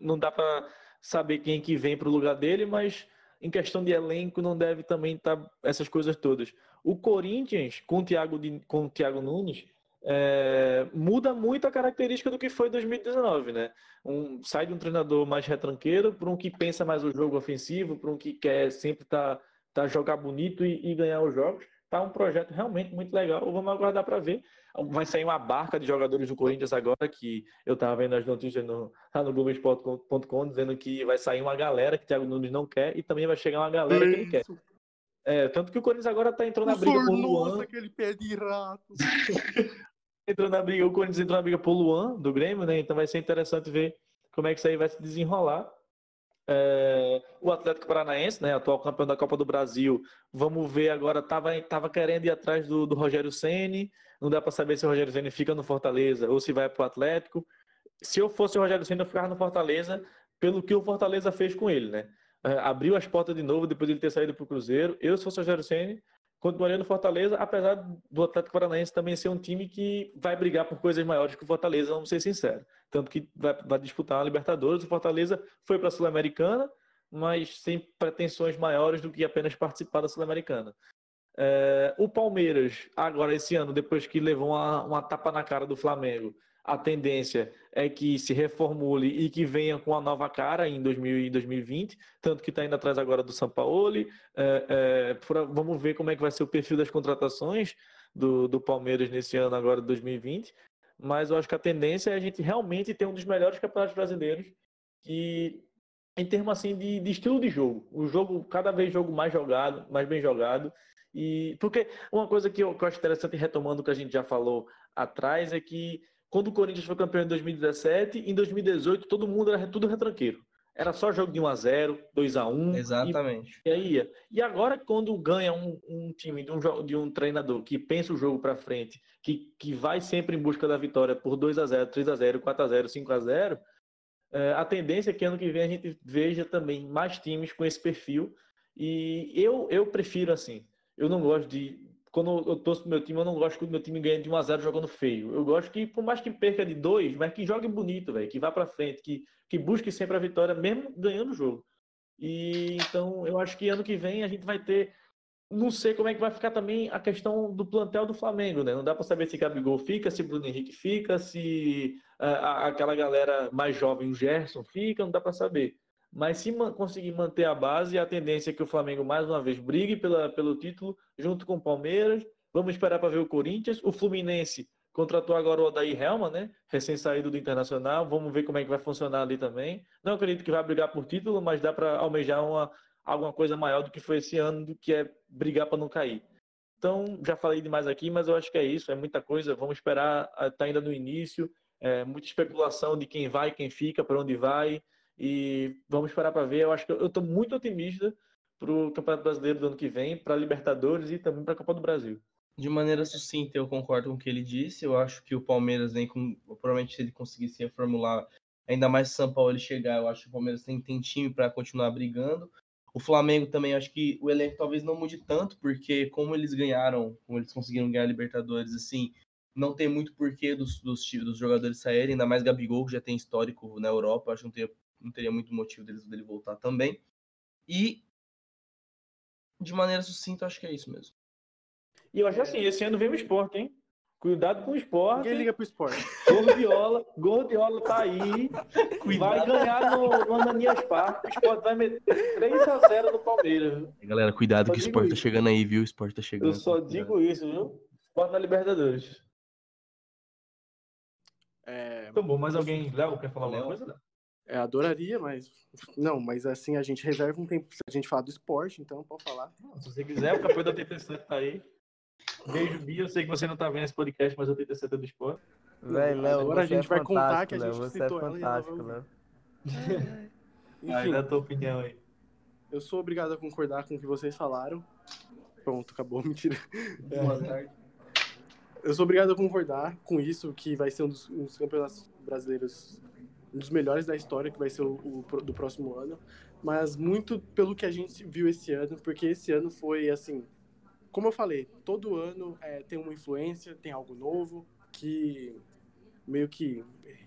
não dá para saber quem que vem para o lugar dele, mas em questão de elenco não deve também estar tá essas coisas todas. O Corinthians, com o Thiago, com o Thiago Nunes, é, muda muito a característica do que foi 2019, né? Um, sai de um treinador mais retranqueiro para um que pensa mais o jogo ofensivo, para um que quer sempre tá, tá jogar bonito e, e ganhar os jogos. Tá um projeto realmente muito legal. Vamos aguardar para ver. Vai sair uma barca de jogadores do Corinthians agora, que eu estava vendo as notícias no, lá no Globoesporte.com dizendo que vai sair uma galera que o Thiago Nunes não quer e também vai chegar uma galera que ele quer. É, tanto que o Corinthians agora está entrando na briga por Luan. aquele pé de rato. entrou na briga, o Corinthians entrou na briga por Luan, do Grêmio, né? Então vai ser interessante ver como é que isso aí vai se desenrolar. É, o Atlético Paranaense, né, atual campeão da Copa do Brasil, vamos ver agora, estava tava querendo ir atrás do, do Rogério Ceni, não dá para saber se o Rogério Ceni fica no Fortaleza ou se vai para o Atlético. Se eu fosse o Rogério Ceni, eu ficava no Fortaleza pelo que o Fortaleza fez com ele, né? É, abriu as portas de novo depois de ele ter saído para o Cruzeiro. Eu, se fosse o Rogério Ceni, continuaria no Fortaleza, apesar do Atlético Paranaense também ser um time que vai brigar por coisas maiores que o Fortaleza, vamos ser sinceros. Tanto que vai, vai disputar a Libertadores. O Fortaleza foi para a Sul-Americana, mas sem pretensões maiores do que apenas participar da Sul-Americana. É, o Palmeiras, agora esse ano, depois que levou uma, uma tapa na cara do Flamengo, a tendência é que se reformule e que venha com a nova cara em 2020, tanto que está indo atrás agora do São Paulo. É, é, vamos ver como é que vai ser o perfil das contratações do, do Palmeiras nesse ano agora de 2020. Mas eu acho que a tendência é a gente realmente ter um dos melhores campeonatos brasileiros que em termos assim de, de, estilo de jogo. O jogo, cada vez jogo mais jogado, mais bem jogado. E porque uma coisa que eu, que eu acho interessante, retomando o que a gente já falou atrás, é que quando o Corinthians foi campeão em 2017, em 2018 todo mundo era tudo retranqueiro. Era só jogo de 1x0, 2x1. Exatamente. E, e aí ia. E agora, quando ganha um, um time de um, de um treinador que pensa o jogo para frente, que, que vai sempre em busca da vitória por 2x0, 3x0, 4x0, 5x0, é, a tendência é que ano que vem a gente veja também mais times com esse perfil. E eu, eu prefiro assim. Eu não gosto de. Quando eu torço pro meu time, eu não gosto que o meu time ganhe de 1x0 jogando feio. Eu gosto que, por mais que perca de 2, mas que jogue bonito, velho. Que vá para frente, que, que busque sempre a vitória, mesmo ganhando o jogo. E então eu acho que ano que vem a gente vai ter não sei como é que vai ficar também a questão do plantel do Flamengo, né? Não dá para saber se Gabigol fica, se Bruno Henrique fica, se uh, aquela galera mais jovem, o Gerson, fica, não dá para saber. Mas se man conseguir manter a base, a tendência é que o Flamengo mais uma vez brigue pela, pelo título junto com o Palmeiras. Vamos esperar para ver o Corinthians. O Fluminense contratou agora o Odair Helma, né? Recém-saído do Internacional. Vamos ver como é que vai funcionar ali também. Não acredito que vai brigar por título, mas dá para almejar uma alguma coisa maior do que foi esse ano, do que é brigar para não cair. Então, já falei demais aqui, mas eu acho que é isso, é muita coisa. Vamos esperar, está ainda no início, é, muita especulação de quem vai, quem fica, para onde vai, e vamos esperar para ver. Eu acho que eu estou muito otimista para o Campeonato Brasileiro do ano que vem, para Libertadores e também para a Copa do Brasil. De maneira sucinta, eu concordo com o que ele disse. Eu acho que o Palmeiras vem com. Provavelmente, se ele conseguisse reformular ainda mais São Paulo ele chegar, eu acho que o Palmeiras tem, tem time para continuar brigando. O Flamengo também, acho que o elenco talvez não mude tanto, porque como eles ganharam, como eles conseguiram ganhar a Libertadores, assim, não tem muito porquê dos, dos, dos jogadores saírem, ainda mais Gabigol, que já tem histórico na Europa, acho que não teria, não teria muito motivo deles, dele voltar também. E, de maneira sucinta, acho que é isso mesmo. E eu acho assim, esse ano vem o esporte, hein? Cuidado com o esporte. Ninguém liga pro esporte. Gordiola, Gordiola tá aí. Cuidado. Vai ganhar no, no Ananias Parque. O esporte vai meter 3x0 no Palmeiras. Galera, cuidado que o esporte tá chegando aí, viu? O esporte tá chegando. Eu só digo isso, viu? Esporte na Libertadores. É... Tá bom, mais alguém, Léo, quer falar alguma coisa? É, adoraria, mas. Não, mas assim, a gente reserva um tempo pra gente falar do esporte, então pode falar. Não, se você quiser, o capô da TTC tá aí. Beijo, Bia. Eu sei que você não tá vendo esse podcast, mas eu tenho certeza do esporte. Véi, Léo, Agora a gente é vai contar que a gente Léo, você é fantástico, Léo. Enfim, aí, dá tua opinião aí. Eu sou obrigado a concordar com o que vocês falaram. Pronto, acabou, mentira. Boa tarde. Eu sou obrigado a concordar com isso, que vai ser um dos, um dos campeonatos brasileiros, um dos melhores da história, que vai ser o, o, do próximo ano. Mas muito pelo que a gente viu esse ano, porque esse ano foi, assim, como eu falei, todo ano é, tem uma influência, tem algo novo que meio que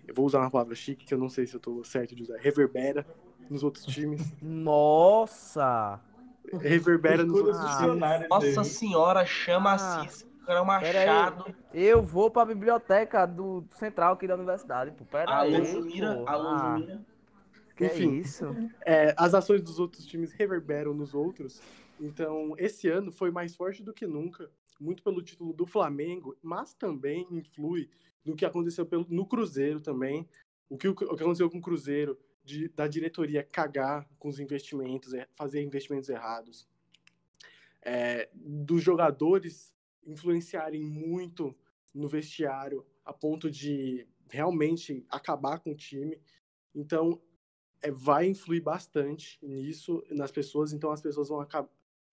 eu vou usar uma palavra chique que eu não sei se eu tô certo de usar, reverbera nos outros times. Nossa! Reverbera nos outros times. Nossa senhora, chama ah, assim. Cara, machado. Eu vou pra biblioteca do central aqui da universidade. Pô. Pera alô, aí, Jumira. Alô, ah. Jumira. Que Enfim, isso? É, as ações dos outros times reverberam nos outros então, esse ano foi mais forte do que nunca, muito pelo título do Flamengo, mas também influi no que aconteceu pelo, no Cruzeiro também. O que, o que aconteceu com o Cruzeiro, de, da diretoria cagar com os investimentos, é, fazer investimentos errados. É, dos jogadores influenciarem muito no vestiário a ponto de realmente acabar com o time. Então, é, vai influir bastante nisso, nas pessoas. Então, as pessoas vão acabar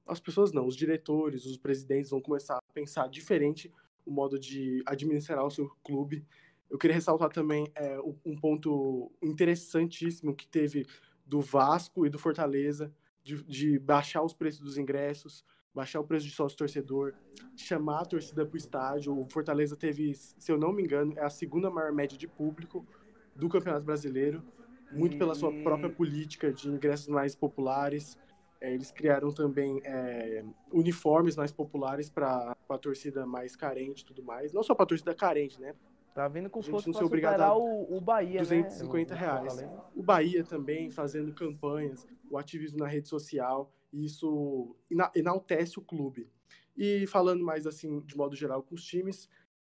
as pessoas não, os diretores, os presidentes vão começar a pensar diferente o modo de administrar o seu clube. Eu queria ressaltar também é, um ponto interessantíssimo que teve do Vasco e do Fortaleza, de, de baixar os preços dos ingressos, baixar o preço de sócio torcedor, chamar a torcida para o estádio. O Fortaleza teve, se eu não me engano, é a segunda maior média de público do Campeonato Brasileiro, muito pela sua própria política de ingressos mais populares. É, eles criaram também é, uniformes mais populares para a torcida mais carente e tudo mais. Não só para a torcida carente, né? Tá vindo com força para superar o, o Bahia, 250 né? reais. O Bahia também fazendo campanhas, o ativismo na rede social, isso enaltece o clube. E falando mais assim, de modo geral, com os times,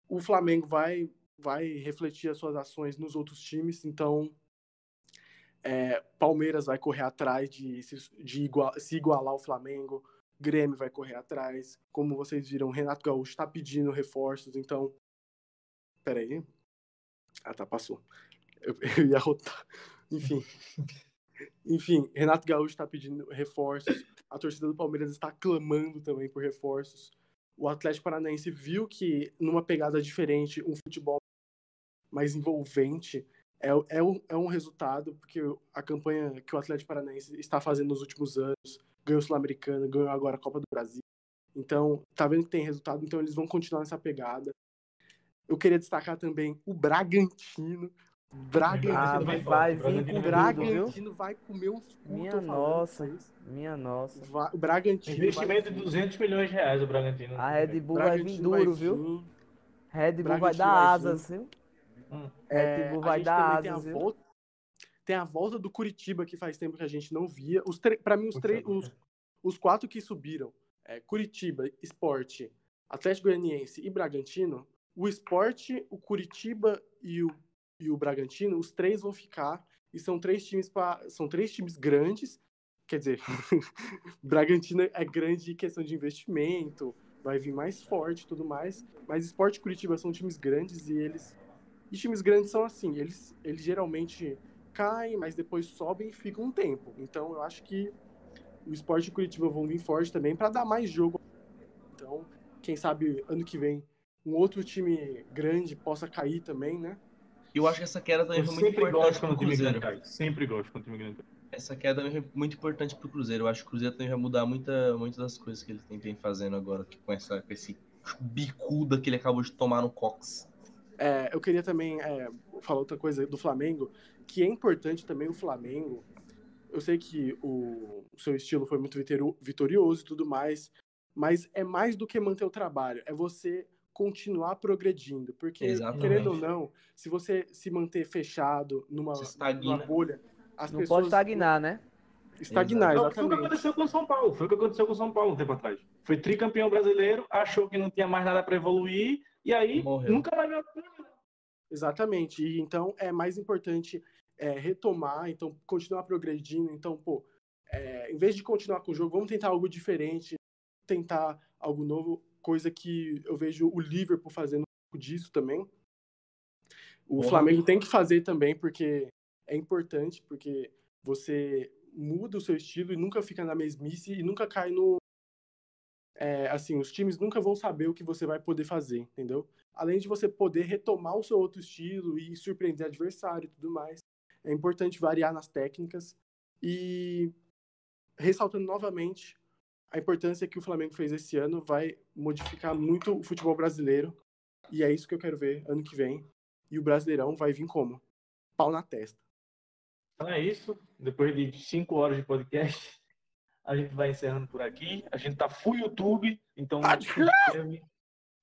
o Flamengo vai, vai refletir as suas ações nos outros times, então É, Palmeiras vai correr atrás de, de igual, se igualar ao Flamengo. Grêmio vai correr atrás. Como vocês viram, Renato Gaúcho está pedindo reforços, então. Peraí. Ah, tá, passou. Eu, eu ia rotar. Enfim. Enfim, Renato Gaúcho está pedindo reforços. A torcida do Palmeiras está clamando também por reforços. O Atlético Paranaense viu que, numa pegada diferente, um futebol mais envolvente é, é, um, é um resultado, porque a campanha que o Atlético Paranaense está fazendo nos últimos anos, ganhou o Sul-Americana, ganhou agora a Copa do Brasil. Então, tá vendo que tem resultado, então eles vão continuar nessa pegada. Eu queria destacar também o Bragantino. Bragantino Ah, vai, vai vir com Bragantino vai comer uns cu, Minha nossa. Minha nossa. Vai- O Bragantino. Investimento vai de 200 milhões de reais o Bragantino. A Red Bull vai vir duro, viu? vir. Red Bull vai Bragantino dar vai asas, viu? É, Red Bull vai dar também tem a asas, viu? volta, tem a volta do Curitiba que faz tempo que a gente não via. Os para mim os três, os, os quatro que subiram, é, Curitiba, Esporte, Atlético Goianiense e Bragantino. O Esporte, o Curitiba e o, e o Bragantino, os três vão ficar e são três times para são três times grandes. Quer dizer, Bragantino é grande em questão de investimento, vai vir mais forte e tudo mais. Mas Esporte Curitiba são times grandes e eles e times grandes são assim, eles, eles geralmente caem, mas depois sobem e ficam um tempo. Então eu acho que o Sport e o Curitiba vão vir forte também para dar mais jogo. Então, quem sabe ano que vem um outro time grande possa cair também, né? Eu acho que essa queda também Eu foi muito sempre importante gosto quando pro o time Cruzeiro. grande cai. Sempre gosto quando o time grande cai. Essa queda também foi muito importante pro Cruzeiro. Eu acho que o Cruzeiro também vai mudar muita, muitas das coisas que ele tem, tem fazendo agora, que com, essa, com esse bicuda que ele acabou de tomar no Cox. É, eu queria também é, falar outra coisa do Flamengo, que é importante também o Flamengo. Eu sei que o, o seu estilo foi muito vitorioso e tudo mais, mas é mais do que manter o trabalho, é você continuar progredindo. Porque, Exatamente. querendo ou não, se você se manter fechado numa, numa bolha, as Não pessoas. pode estagnar, né? Estagnar, Não, foi o que exatamente. aconteceu com o São Paulo. Foi o que aconteceu com o São Paulo um tempo atrás. Foi tricampeão brasileiro, achou que não tinha mais nada para evoluir, e aí Morreu. nunca mais viu. Exatamente. E então é mais importante é, retomar, então continuar progredindo. Então, pô, é, em vez de continuar com o jogo, vamos tentar algo diferente, tentar algo novo, coisa que eu vejo o Liverpool fazendo um pouco disso também. O Porra. Flamengo tem que fazer também, porque é importante, porque você muda o seu estilo e nunca fica na mesmice e nunca cai no. é, assim, os times nunca vão saber o que você vai poder fazer, entendeu? além de você poder retomar o seu outro estilo e surpreender adversário e tudo mais, é importante variar nas técnicas e ressaltando novamente a importância que o Flamengo fez esse ano vai modificar muito o futebol brasileiro e é isso que eu quero ver ano que vem e o Brasileirão vai vir como pau na testa. Então é isso. Depois de cinco horas de podcast, a gente vai encerrando por aqui. A gente tá full YouTube, então Ah, se inscreve,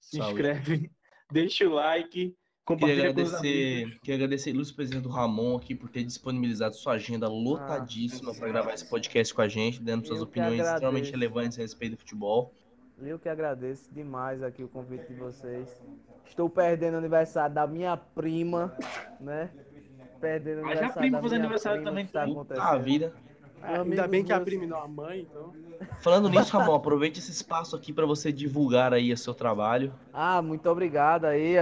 se inscreve, deixa o like, Queria agradecer, queria agradecer a ilustre presidente do Ramon aqui por ter disponibilizado sua agenda lotadíssima para gravar esse podcast com a gente, dando suas opiniões extremamente relevantes a respeito do futebol. Eu que agradeço demais aqui o convite de vocês. Estou perdendo o aniversário da minha prima, né? Perdendo o Mas já a aniversário prima da faz minha aniversário prima, também, tá acontecendo. Ah, vida. Ainda Amigos bem que a prima não a mãe, então. Falando nisso, Ramon, aproveite esse espaço aqui para você divulgar aí o seu trabalho. Ah, muito obrigado aí.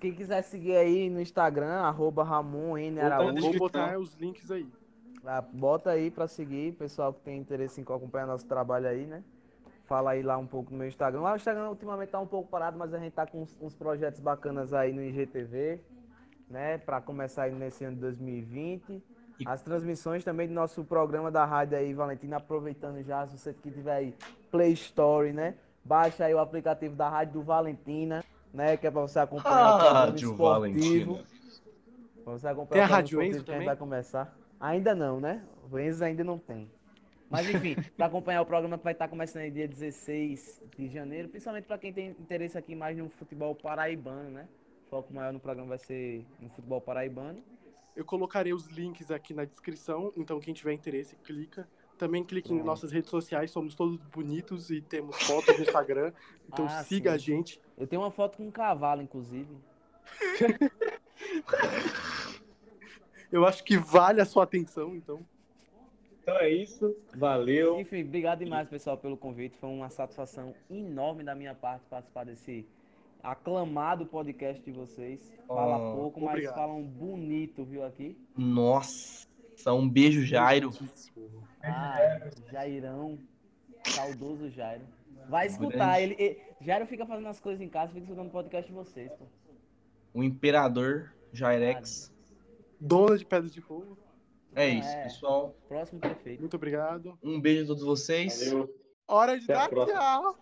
Quem quiser seguir aí no Instagram, arroba Ramon N. Vou botar Araújo. Vou botar os links aí. Ah, bota aí pra seguir, pessoal que tem interesse em acompanhar nosso trabalho aí, né? Fala aí lá um pouco no meu Instagram. Lá o Instagram ultimamente tá um pouco parado, mas a gente tá com uns, uns projetos bacanas aí no IGTV, né? Pra começar aí nesse ano de 2020. E- As transmissões também do nosso programa da rádio aí, Valentina, aproveitando já, se você que tiver aí Play Store, né? Baixa aí o aplicativo da Rádio do Valentina, né? Que é pra você acompanhar o programa Rádio esportivo. Valentina. Pra você acompanhar Tem a o programa Rádio esportivo Enzo que a gente também? vai começar. Ainda não, né? O Enzo ainda não tem. Mas enfim, para acompanhar o programa que vai estar começando aí dia 16 de janeiro, principalmente para quem tem interesse aqui mais no futebol paraibano, né? O foco maior no programa vai ser no futebol paraibano. Eu colocarei os links aqui na descrição, então quem tiver interesse, clica. Também clique em nossas redes sociais, somos todos bonitos e temos fotos no Instagram. Então Ah, siga sim. a gente. Eu tenho uma foto com um cavalo, inclusive. Eu acho que vale a sua atenção, então. Então é isso. Valeu. Enfim, obrigado demais, pessoal, pelo convite. Foi uma satisfação enorme da minha parte participar desse aclamado podcast de vocês. Fala Oh, pouco, mas obrigado. falam bonito, viu, aqui? Nossa, um beijo, Jairo. Ah, Jairão. Saudoso Jairo. Vai escutar. Ele, ele- Jairo fica fazendo as coisas em casa, fica escutando o podcast de vocês, pô. O imperador Jairex. Dona de Pedra de Fogo, É isso, é. pessoal. Próximo prefeito. muito obrigado. Um beijo a todos vocês. Valeu. Hora de Até dar tchau.